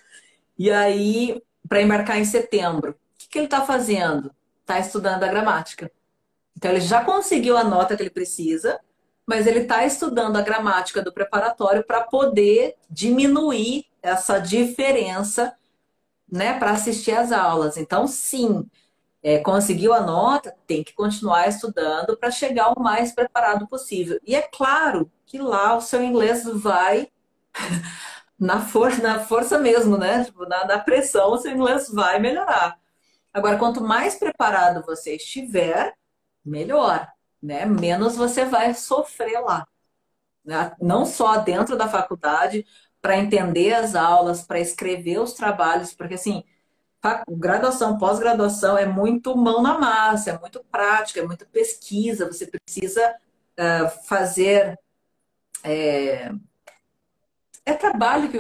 E aí, para embarcar em setembro. O que, que ele está fazendo? está estudando a gramática. Então, ele já conseguiu a nota que ele precisa, mas ele está estudando a gramática do preparatório para poder diminuir essa diferença né, para assistir às aulas. Então, sim, é, conseguiu a nota, tem que continuar estudando para chegar o mais preparado possível. E é claro que lá o seu inglês vai na, for na força mesmo, né? Tipo, na, na pressão, o seu inglês vai melhorar. Agora, quanto mais preparado você estiver, melhor, né? Menos você vai sofrer lá. Né? Não só dentro da faculdade, para entender as aulas, para escrever os trabalhos, porque assim, graduação, pós-graduação é muito mão na massa, é muito prática, é muito pesquisa, você precisa uh, fazer. É, é trabalho,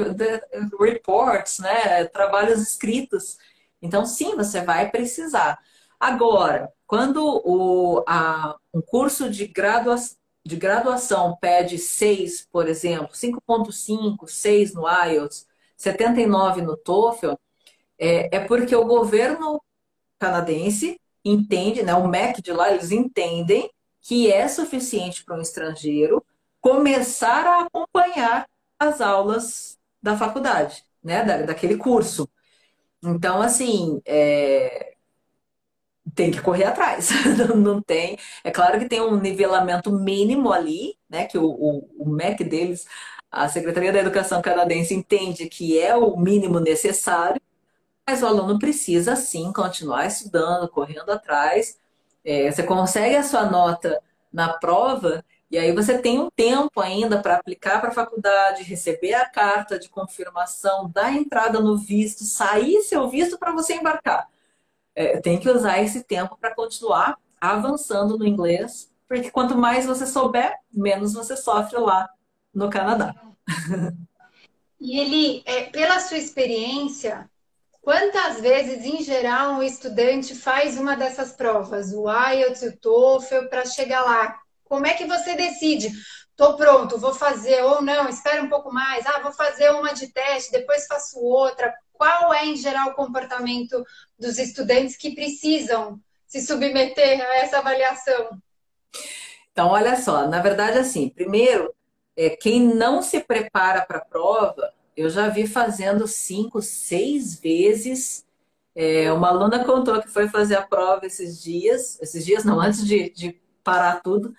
reports, né? Trabalhos escritos Então, sim, você vai precisar. Agora, quando o, a, um curso de, gradua, de graduação pede 6, por exemplo, 5.5, 6 no IELTS, 79 no TOEFL, é, é porque o governo canadense entende, né, o MEC de lá, eles entendem que é suficiente para um estrangeiro começar a acompanhar as aulas da faculdade, né, da, daquele curso. Então, assim, é... tem que correr atrás. não tem. É claro que tem um nivelamento mínimo ali, né, que o, o, o MEC deles, a Secretaria da Educação canadense entende que é o mínimo necessário, mas o aluno precisa sim continuar estudando, correndo atrás. É, você consegue a sua nota na prova e aí você tem um tempo ainda para aplicar para a faculdade, receber a carta de confirmação, dar entrada no visto, sair seu visto para você embarcar. É, tem que usar esse tempo para continuar avançando no inglês, porque quanto mais você souber, menos você sofre lá no Canadá. E ele, é, pela sua experiência, Quantas vezes, em geral, um estudante faz uma dessas provas, o IELTS o TOEFL, para chegar lá? Como é que você decide? Estou pronto, vou fazer ou não, espera um pouco mais. Ah, vou fazer uma de teste, depois faço outra. Qual é, em geral, o comportamento dos estudantes que precisam se submeter a essa avaliação? Então, olha só, na verdade, assim, primeiro, é, quem não se prepara para a prova, eu já vi fazendo cinco, seis vezes. É, uma aluna contou que foi fazer a prova esses dias, esses dias não, antes de, de parar tudo,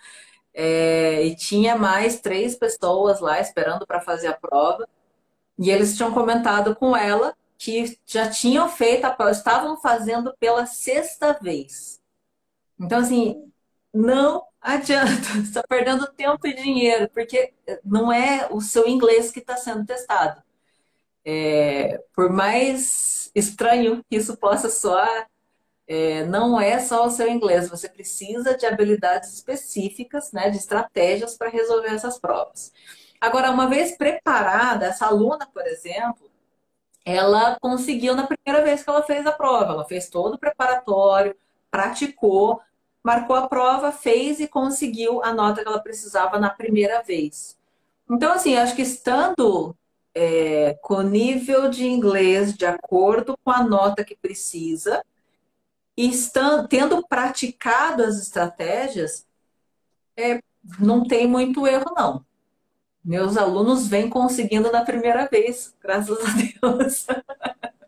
é, e tinha mais três pessoas lá esperando para fazer a prova, e eles tinham comentado com ela que já tinham feito a prova, estavam fazendo pela sexta vez. Então, assim, não adianta, está perdendo tempo e dinheiro, porque não é o seu inglês que está sendo testado. É, por mais estranho que isso possa soar, é, não é só o seu inglês, você precisa de habilidades específicas, né, de estratégias para resolver essas provas. Agora, uma vez preparada, essa aluna, por exemplo, ela conseguiu na primeira vez que ela fez a prova, ela fez todo o preparatório, praticou, marcou a prova, fez e conseguiu a nota que ela precisava na primeira vez. Então, assim, acho que estando é, com nível de inglês de acordo com a nota que precisa e estando, tendo praticado as estratégias, é, não tem muito erro, não. Meus alunos vêm conseguindo na primeira vez, graças a Deus.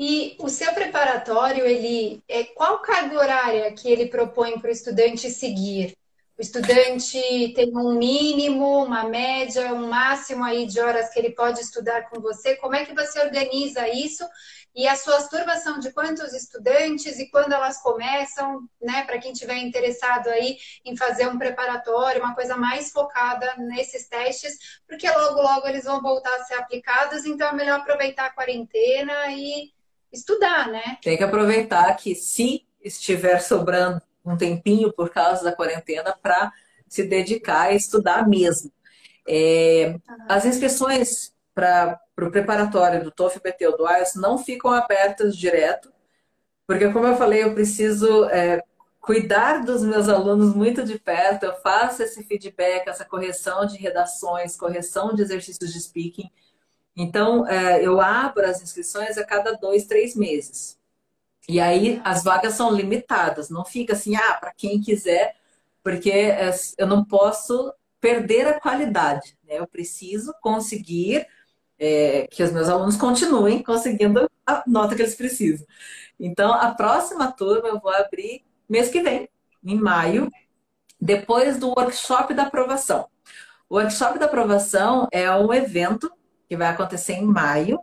E o seu preparatório, ele é qual carga horária que ele propõe para o estudante seguir? O estudante tem um mínimo, uma média, um máximo aí de horas que ele pode estudar com você. Como é que você organiza isso? E as suas turmas são de quantos estudantes e quando elas começam, né? Para quem tiver interessado aí em fazer um preparatório, uma coisa mais focada nesses testes, porque logo, logo eles vão voltar a ser aplicados, então é melhor aproveitar a quarentena e estudar, né? Tem que aproveitar que se estiver sobrando um tempinho por causa da quarentena para se dedicar a estudar mesmo. É, as inscrições para o preparatório do TOEFL, ou do IELTS não ficam abertas direto, porque como eu falei, eu preciso é, cuidar dos meus alunos muito de perto, eu faço esse feedback, essa correção de redações, correção de exercícios de speaking. Então, é, eu abro as inscrições a cada dois, três meses. E aí as vagas são limitadas, não fica assim, ah, para quem quiser, porque é, eu não posso perder a qualidade, né? Eu preciso conseguir é, que os meus alunos continuem conseguindo a nota que eles precisam. Então, a próxima turma eu vou abrir mês que vem, em maio, depois do workshop da aprovação. O workshop da aprovação é um evento que vai acontecer em maio,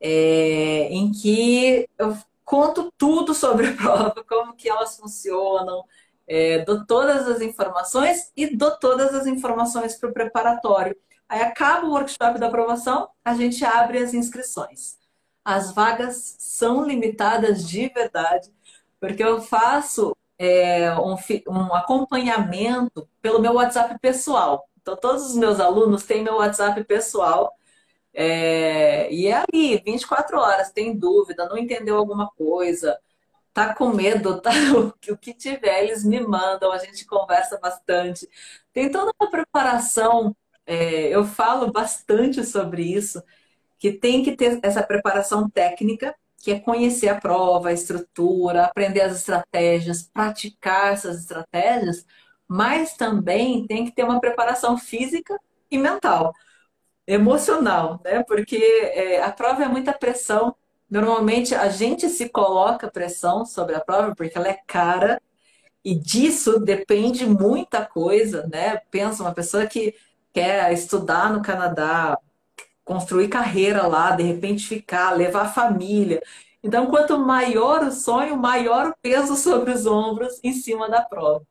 é, em que eu conto tudo sobre a prova, como que elas funcionam, é, dou todas as informações e dou todas as informações para o preparatório. Aí acaba o workshop da aprovação, a gente abre as inscrições. As vagas são limitadas de verdade, porque eu faço é, um, um acompanhamento pelo meu WhatsApp pessoal. Então, todos os meus alunos têm meu WhatsApp pessoal É, e é ali, 24 horas, tem dúvida, não entendeu alguma coisa, tá com medo, tá, o que tiver, eles me mandam, a gente conversa bastante. Tem toda uma preparação, é, eu falo bastante sobre isso, que tem que ter essa preparação técnica, que é conhecer a prova, a estrutura, aprender as estratégias, praticar essas estratégias, mas também tem que ter uma preparação física e mental, emocional, né? Porque é, a prova é muita pressão. Normalmente a gente se coloca pressão sobre a prova porque ela é cara e disso depende muita coisa, né? Pensa uma pessoa que quer estudar no Canadá, construir carreira lá, de repente ficar, levar a família. Então, quanto maior o sonho, maior o peso sobre os ombros em cima da prova.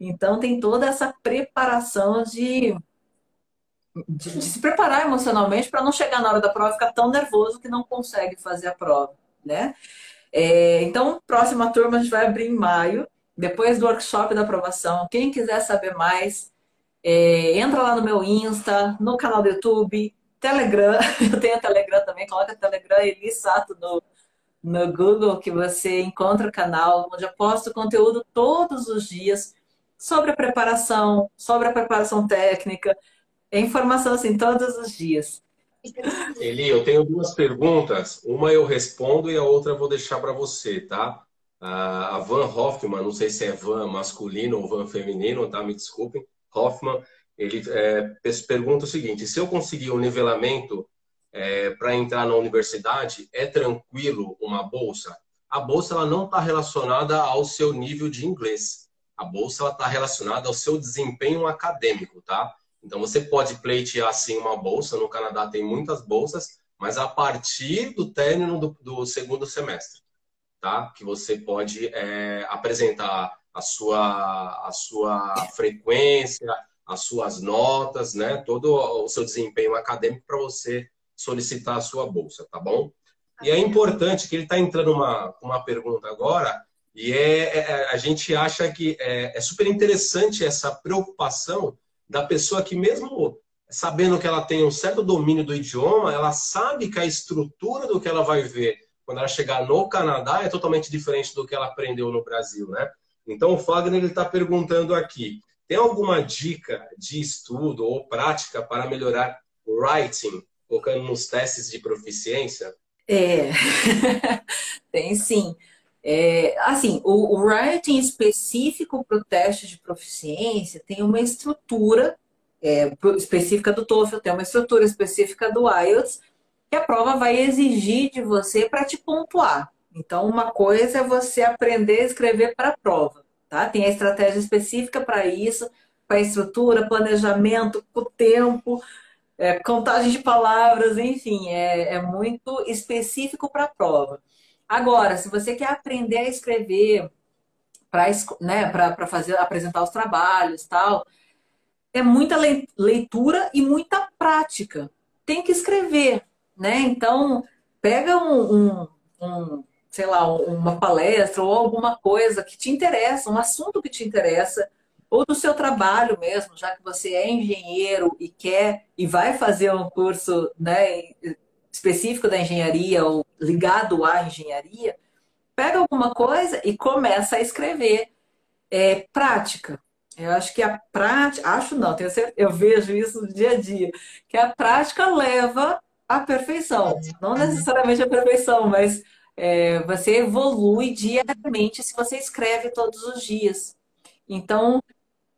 Então, tem toda essa preparação de, de, se preparar emocionalmente para não chegar na hora da prova e ficar tão nervoso que não consegue fazer a prova, né? É, então, próxima turma a gente vai abrir em maio, depois do workshop da aprovação. Quem quiser saber mais, é, entra lá no meu Insta, no canal do YouTube, Telegram. Eu tenho Telegram também, coloca Telegram Eli Sato no, no Google, que você encontra o canal, onde eu posto conteúdo todos os dias sobre a preparação, sobre a preparação técnica, é informação assim todos os dias. Eli, eu tenho duas perguntas. Uma eu respondo e a outra eu vou deixar para você, tá? A Van Hoffman, não sei se é Van masculino ou Van feminino, tá? Me desculpem. Hoffman, ele é, pergunta o seguinte: se eu conseguir um nivelamento é, para entrar na universidade, é tranquilo uma bolsa? A bolsa ela não está relacionada ao seu nível de inglês a bolsa está relacionada ao seu desempenho acadêmico, tá? Então você pode pleitear sim uma bolsa. No Canadá tem muitas bolsas, mas a partir do término do, do segundo semestre, tá? Que você pode é, apresentar a sua, a sua frequência, as suas notas, né? Todo o seu desempenho acadêmico para você solicitar a sua bolsa, tá bom? E é importante que ele está entrando uma, uma pergunta agora e é, é, a gente acha que é, é, super interessante essa preocupação da pessoa que, mesmo sabendo que ela tem um certo domínio do idioma, ela sabe que a estrutura do que ela vai ver quando ela chegar no Canadá é totalmente diferente do que ela aprendeu no Brasil, né? Então, o Fagner está perguntando aqui: tem alguma dica de estudo ou prática para melhorar writing, focando nos testes de proficiência? É, tem sim. É, assim, o, o writing específico para o teste de proficiência tem uma estrutura é, específica do TOEFL, tem uma estrutura específica do IELTS, que a prova vai exigir de você para te pontuar. Então, uma coisa é você aprender a escrever para a prova, tá? Tem a estratégia específica para isso, para estrutura, planejamento, o tempo, é, contagem de palavras, enfim, é, é muito específico para a prova. Agora, se você quer aprender a escrever para né, fazer apresentar os trabalhos tal, é muita leitura e muita prática. Tem que escrever, né? Então, pega um, um, um sei lá, uma palestra ou alguma coisa que te interessa, um assunto que te interessa, ou do seu trabalho mesmo, já que você é engenheiro e quer e vai fazer um curso né, específico da engenharia ou ligado à engenharia, pega alguma coisa e começa a escrever. É, prática. Eu acho que a prática, acho não, tenho certeza, eu vejo isso no dia a dia, que a prática leva à perfeição. Não necessariamente à perfeição, mas é, você evolui diariamente se você escreve todos os dias. Então,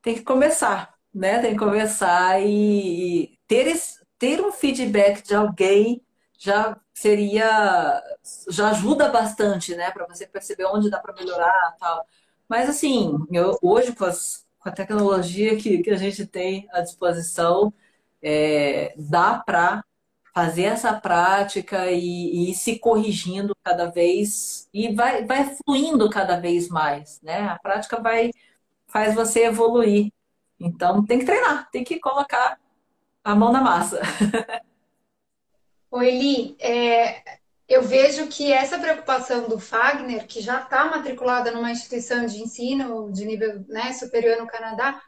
tem que começar, né? Tem que começar e ter, ter um feedback de alguém já seria já ajuda bastante, né, para você perceber onde dá para melhorar, tal. Mas assim, eu, hoje com, as, com, a tecnologia que, que a gente tem à disposição, é, dá para fazer essa prática e, e ir se corrigindo cada vez e vai, vai fluindo cada vez mais, né? A prática vai faz você evoluir. Então tem que treinar, tem que colocar a mão na massa. O Eli, é, eu vejo que essa preocupação do Fagner, que já está matriculada numa instituição de ensino de nível né, superior no Canadá,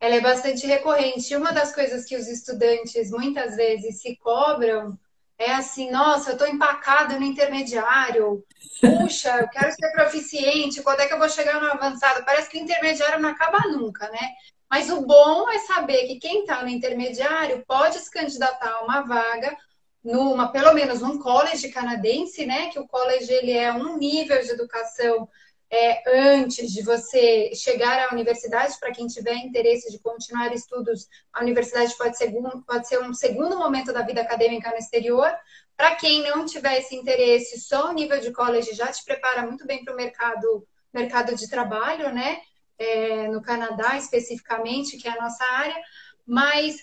ela é bastante recorrente. E uma das coisas que os estudantes muitas vezes se cobram é assim, nossa, eu estou empacado no intermediário, puxa, eu quero ser proficiente, quando é que eu vou chegar no avançado? Parece que o intermediário não acaba nunca, né? Mas o bom é saber que quem está no intermediário pode se candidatar a uma vaga numa, pelo menos num college canadense, né? Que o college ele é um nível de educação é, antes de você chegar à universidade, para quem tiver interesse de continuar estudos, a universidade pode ser, pode ser um segundo momento da vida acadêmica no exterior. Para quem não tiver esse interesse, só o nível de college já te prepara muito bem para o mercado, mercado de trabalho, né? É, no Canadá especificamente, que é a nossa área, mas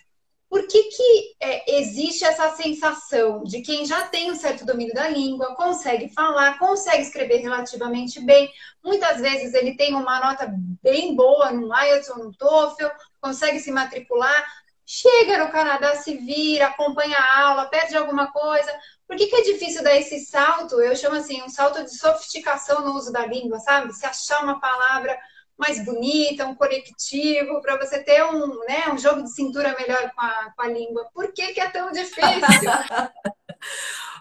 por que, que é, existe essa sensação de quem já tem um certo domínio da língua, consegue falar, consegue escrever relativamente bem, muitas vezes ele tem uma nota bem boa no IELTS ou no TOEFL, consegue se matricular, chega no Canadá, se vira, acompanha a aula, perde alguma coisa. Por que, que é difícil dar esse salto? Eu chamo assim, um salto de sofisticação no uso da língua, sabe? Se achar uma palavra mais bonita, um conectivo, para você ter um, né, um jogo de cintura melhor com a, com a língua. Por que, que é tão difícil?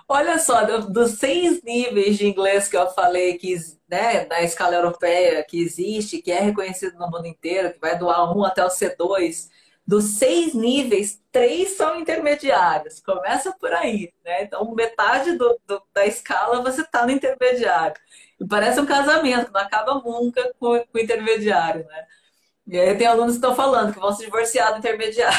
Olha só, dos seis níveis de inglês que eu falei que né, da escala europeia que existe, que é reconhecido no mundo inteiro, que vai do A1 até o C2, dos seis níveis, três são intermediários. Começa por aí, né? Então, metade do, do da escala você está no intermediário. Parece um casamento, não acaba nunca com, com o intermediário, né? E aí tem alunos que estão falando que vão se divorciar do intermediário.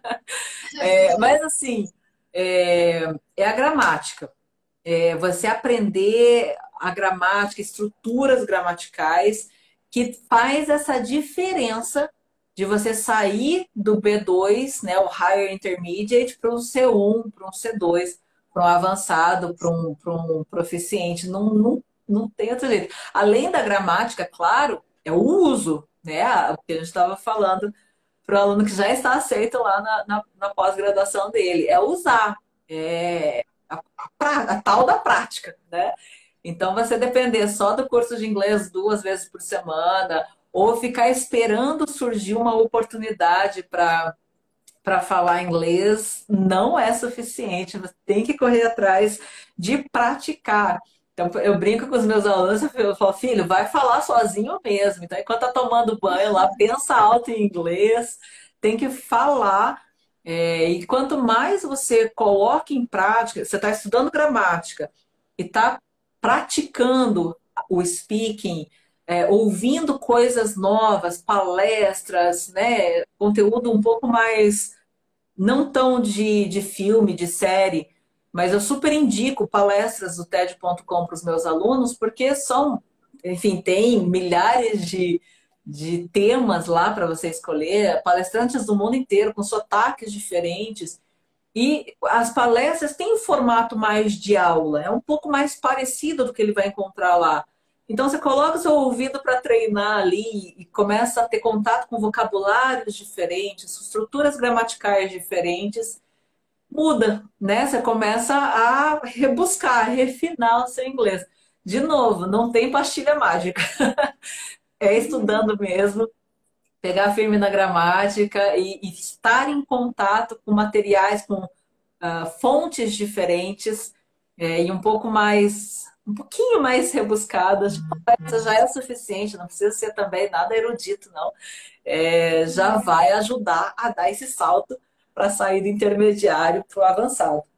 é, mas assim, é, é a gramática. É você aprender a gramática, estruturas gramaticais, que faz essa diferença de você sair do B2, né, o Higher Intermediate, para um C1, para um C2, para um avançado, para um, um proficiente. Não, não não tem outro jeito. Além da gramática, claro, é o uso, né? O que a gente estava falando para o aluno que já está aceito lá na, na, na pós-graduação dele. É usar. É a, a, a, tal da prática, né? Então, você depender só do curso de inglês duas vezes por semana, ou ficar esperando surgir uma oportunidade para para falar inglês não é suficiente. Você tem que correr atrás de praticar. Então, eu brinco com os meus alunos, eu falo, filho, vai falar sozinho mesmo. Então, enquanto tá tomando banho lá, pensa alto em inglês, tem que falar. É, e quanto mais você coloca em prática, você está estudando gramática e está praticando o speaking, é, ouvindo coisas novas, palestras, né, conteúdo um pouco mais não tão de, de filme, de série, mas eu super indico palestras do TED.com para os meus alunos, porque são, enfim, tem milhares de, de temas lá para você escolher, palestrantes do mundo inteiro, com sotaques diferentes. E as palestras têm um formato mais de aula, é um pouco mais parecido do que ele vai encontrar lá. Então você coloca o seu ouvido para treinar ali e começa a ter contato com vocabulários diferentes, estruturas gramaticais diferentes muda, né? Você começa a rebuscar, refinar o seu inglês. De novo, não tem pastilha mágica. é estudando mesmo, pegar firme na gramática e, e estar em contato com materiais, com uh, fontes diferentes é, e um pouco mais, um pouquinho mais rebuscadas. Essa já é o suficiente, não precisa ser também nada erudito, não. É, já vai ajudar a dar esse salto para sair do intermediário para o avançado.